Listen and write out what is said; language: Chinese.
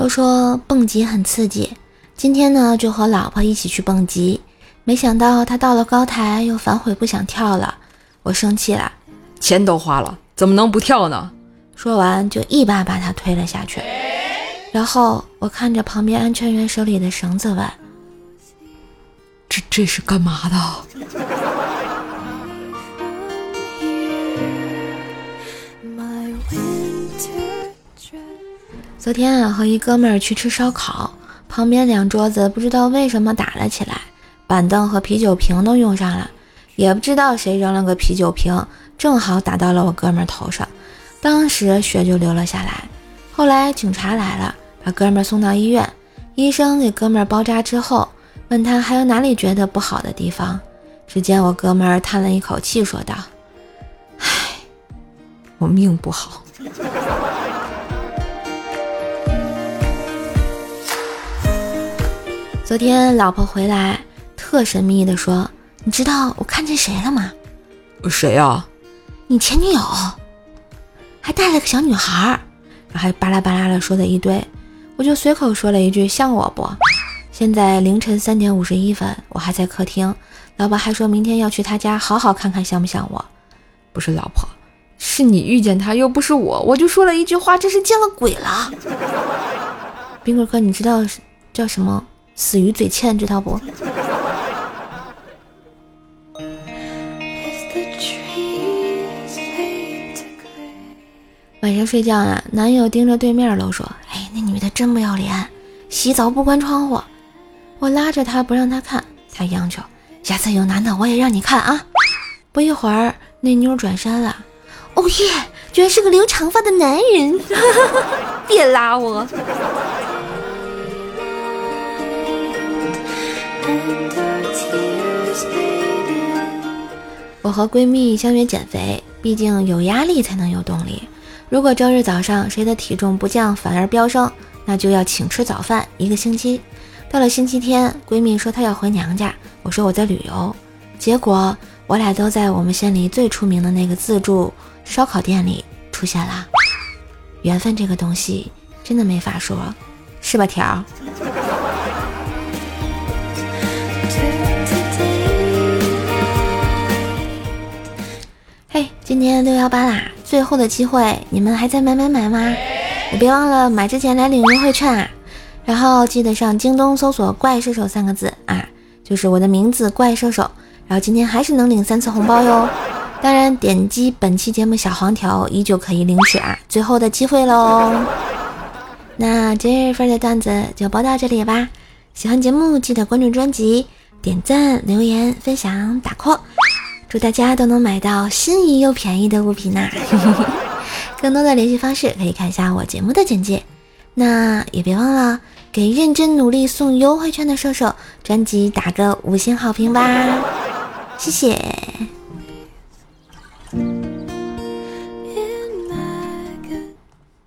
都说蹦极很刺激，今天呢就和老婆一起去蹦极，没想到他到了高台又反悔不想跳了，我生气了，钱都花了，怎么能不跳呢？说完就一把把他推了下去，然后我看着旁边安全员手里的绳子问：“这这是干嘛的？”昨天啊，和一哥们儿去吃烧烤，旁边两桌子不知道为什么打了起来，板凳和啤酒瓶都用上了，也不知道谁扔了个啤酒瓶，正好打到了我哥们儿头上，当时血就流了下来。后来警察来了，把哥们儿送到医院，医生给哥们儿包扎之后，问他还有哪里觉得不好的地方，只见我哥们儿叹了一口气，说道：“唉，我命不好。”昨天老婆回来，特神秘的说：“你知道我看见谁了吗？”“谁呀？”“你前女友，还带了个小女孩。”然后还巴拉巴拉的说了一堆，我就随口说了一句：“像我不？”现在凌晨三点五十一分，我还在客厅，老婆还说明天要去他家好好看看像不像我。不是老婆，是你遇见他，又不是我，我就说了一句话，这是见了鬼了。冰棍哥，你知道叫什么？死于嘴欠，知道不？晚上睡觉啊，男友盯着对面楼说：“哎，那女的真不要脸，洗澡不关窗户。”我拉着他不让他看，他央求：“下次有男的我也让你看啊！”不一会儿，那妞转身了。哦耶，居然是个留长发的男人！别拉我。我和闺蜜相约减肥，毕竟有压力才能有动力。如果周日早上谁的体重不降反而飙升，那就要请吃早饭一个星期。到了星期天，闺蜜说她要回娘家，我说我在旅游。结果我俩都在我们县里最出名的那个自助烧烤店里出现了。缘分这个东西真的没法说，是吧，条？今天六幺八啦，最后的机会，你们还在买买买吗？你别忘了买之前来领优惠券啊！然后记得上京东搜索“怪兽手”三个字啊，就是我的名字怪兽手。然后今天还是能领三次红包哟！当然，点击本期节目小黄条依旧可以领取啊！最后的机会喽！那今日份的段子就播到这里吧。喜欢节目记得关注专辑、点赞、留言、分享、打 call。祝大家都能买到心仪又便宜的物品呐！更多的联系方式可以看一下我节目的简介。那也别忘了给认真努力送优惠券的射手专辑打个五星好评吧，谢谢。